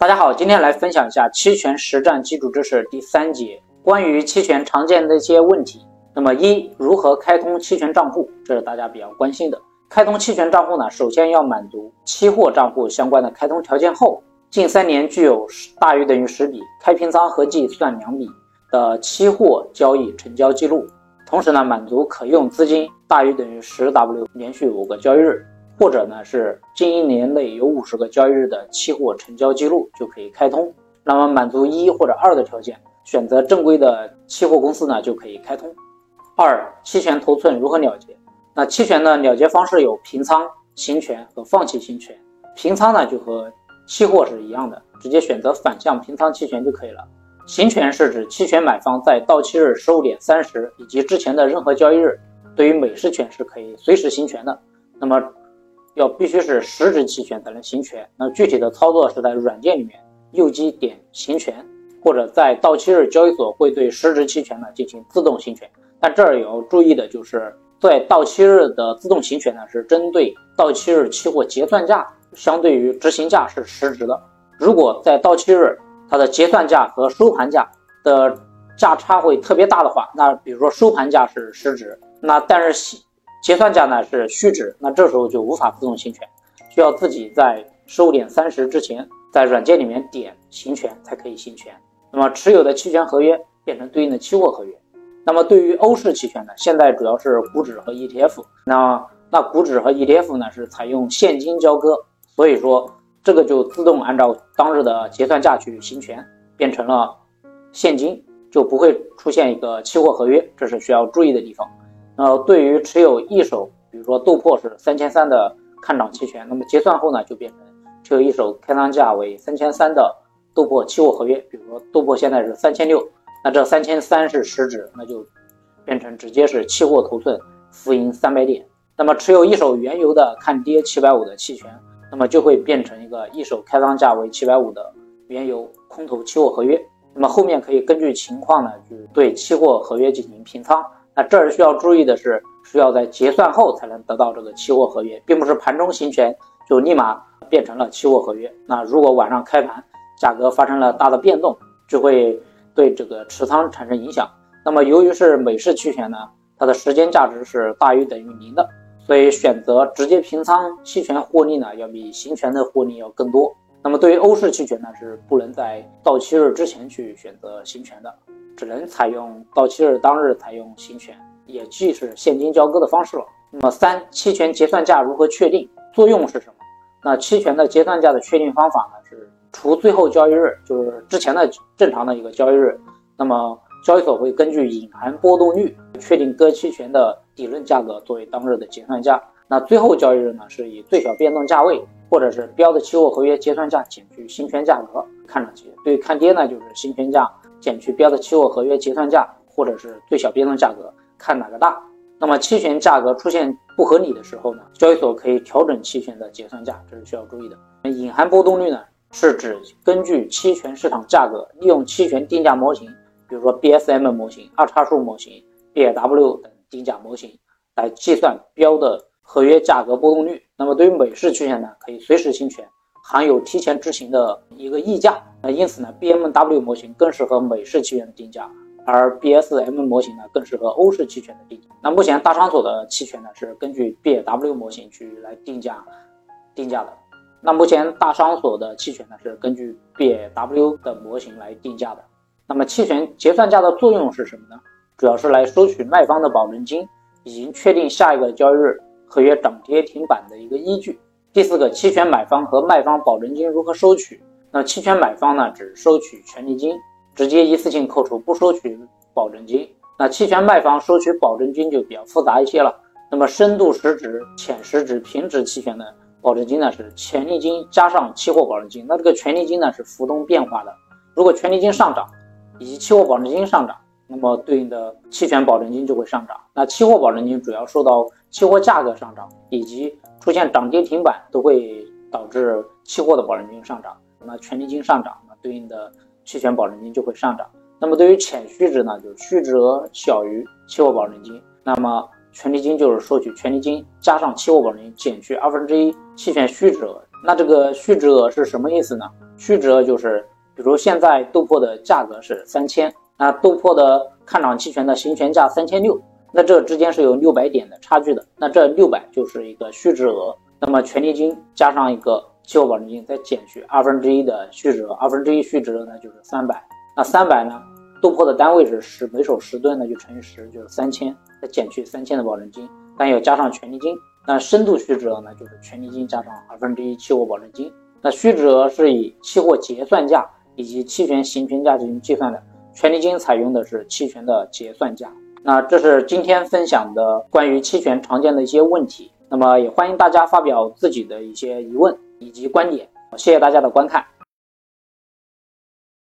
大家好，今天来分享一下期权实战基础知识第三节，关于期权常见的一些问题。那么一，如何开通期权账户？这是大家比较关心的。开通期权账户呢，首先要满足期货账户相关的开通条件后，近三年具有大于等于十笔开平仓合计算两笔的期货交易成交记录，同时呢，满足可用资金大于等于十 W，连续五个交易日。或者呢是近一年内有五十个交易日的期货成交记录就可以开通。那么满足一或者二的条件，选择正规的期货公司呢就可以开通。二、期权头寸如何了结？那期权的了结方式有平仓、行权和放弃行权。平仓呢就和期货是一样的，直接选择反向平仓期权就可以了。行权是指期权买方在到期日十五点三十以及之前的任何交易日，对于美式权是可以随时行权的。那么要必须是实质期权才能行权。那具体的操作是在软件里面右击点行权，或者在到期日交易所会对实质期权呢进行自动行权。但这儿也要注意的就是，在到期日的自动行权呢是针对到期日期货结算价相对于执行价是实值的。如果在到期日它的结算价和收盘价的价差会特别大的话，那比如说收盘价是实值，那但是。结算价呢是虚值，那这时候就无法自动行权，需要自己在十五点三十之前在软件里面点行权才可以行权。那么持有的期权合约变成对应的期货合约。那么对于欧式期权呢，现在主要是股指和 ETF。那那股指和 ETF 呢是采用现金交割，所以说这个就自动按照当日的结算价去行权，变成了现金，就不会出现一个期货合约，这是需要注意的地方。呃，对于持有一手，比如说豆粕是三千三的看涨期权，那么结算后呢，就变成持有一手开仓价为三千三的豆粕期货合约。比如说豆粕现在是三千六，那这三千三是实值，那就变成直接是期货头寸浮盈三百点。那么持有一手原油的看跌七百五的期权，那么就会变成一个一手开仓价为七百五的原油空头期货合约。那么后面可以根据情况呢，就是对期货合约进行平仓。那这儿需要注意的是，需要在结算后才能得到这个期货合约，并不是盘中行权就立马变成了期货合约。那如果晚上开盘价格发生了大的变动，就会对这个持仓产生影响。那么由于是美式期权呢，它的时间价值是大于等于零的，所以选择直接平仓期权获利呢，要比行权的获利要更多。那么对于欧式期权呢，是不能在到期日之前去选择行权的。只能采用到期日当日采用行权，也即是现金交割的方式了。那么三，期权结算价如何确定？作用是什么？那期权的结算价的确定方法呢？是除最后交易日，就是之前的正常的一个交易日，那么交易所会根据隐含波动率确定各期权的底论价格作为当日的结算价。那最后交易日呢，是以最小变动价位或者是标的期货合约结算价减去行权价格看涨期。对看跌呢，就是行权价。减去标的期货合约结算价，或者是最小变动价格，看哪个大。那么期权价格出现不合理的时候呢，交易所可以调整期权的结算价，这是需要注意的。隐含波动率呢，是指根据期权市场价格，利用期权定价模型，比如说 BSM 模型、二叉树模型、BW 等定价模型来计算标的合约价格波动率。那么对于美式期权呢，可以随时行权。含有提前执行的一个溢价，那因此呢，BMW 模型更适合美式期权的定价，而 BSM 模型呢更适合欧式期权的定价。那目前大商所的期权呢是根据 BW 模型去来定价定价的。那目前大商所的期权呢是根据 BW 的模型来定价的。那么期权结算价的作用是什么呢？主要是来收取卖方的保证金，以及确定下一个交易日合约涨跌停板的一个依据。第四个，期权买方和卖方保证金如何收取？那期权买方呢，只收取权利金，直接一次性扣除，不收取保证金。那期权卖方收取保证金就比较复杂一些了。那么深度实值、浅实值、平值期权的保证金呢，是权利金加上期货保证金。那这个权利金呢是浮动变化的，如果权利金上涨，以及期货保证金上涨，那么对应的期权保证金就会上涨。那期货保证金主要受到期货价格上涨以及出现涨跌停板都会导致期货的保证金上涨，那权利金上涨，那对应的期权保证金就会上涨。那么对于浅虚值呢，就是虚值额小于期货保证金，那么权利金就是收取权利金加上期货保证金减去二分之一期权虚值额，那这个虚值额是什么意思呢？虚值额就是，比如现在豆粕的价格是三千，那豆粕的看涨期权的行权价三千六，那这之间是有六百点的差距的，那这六百就是一个虚值额。那么权利金加上一个期货保证金，再减去二分之一的虚值额，二分之一虚值额呢就是三百。那三百呢，豆粕的单位是十，每手十吨，那就乘以十，就是三千，再减去三千的保证金，但要加上权利金。那深度虚值额呢，就是权利金加上二分之一期货保证金。那虚值额是以期货结算价以及期权行权价进行计算的，权利金采用的是期权的结算价。那这是今天分享的关于期权常见的一些问题。那么也欢迎大家发表自己的一些疑问以及观点。谢谢大家的观看。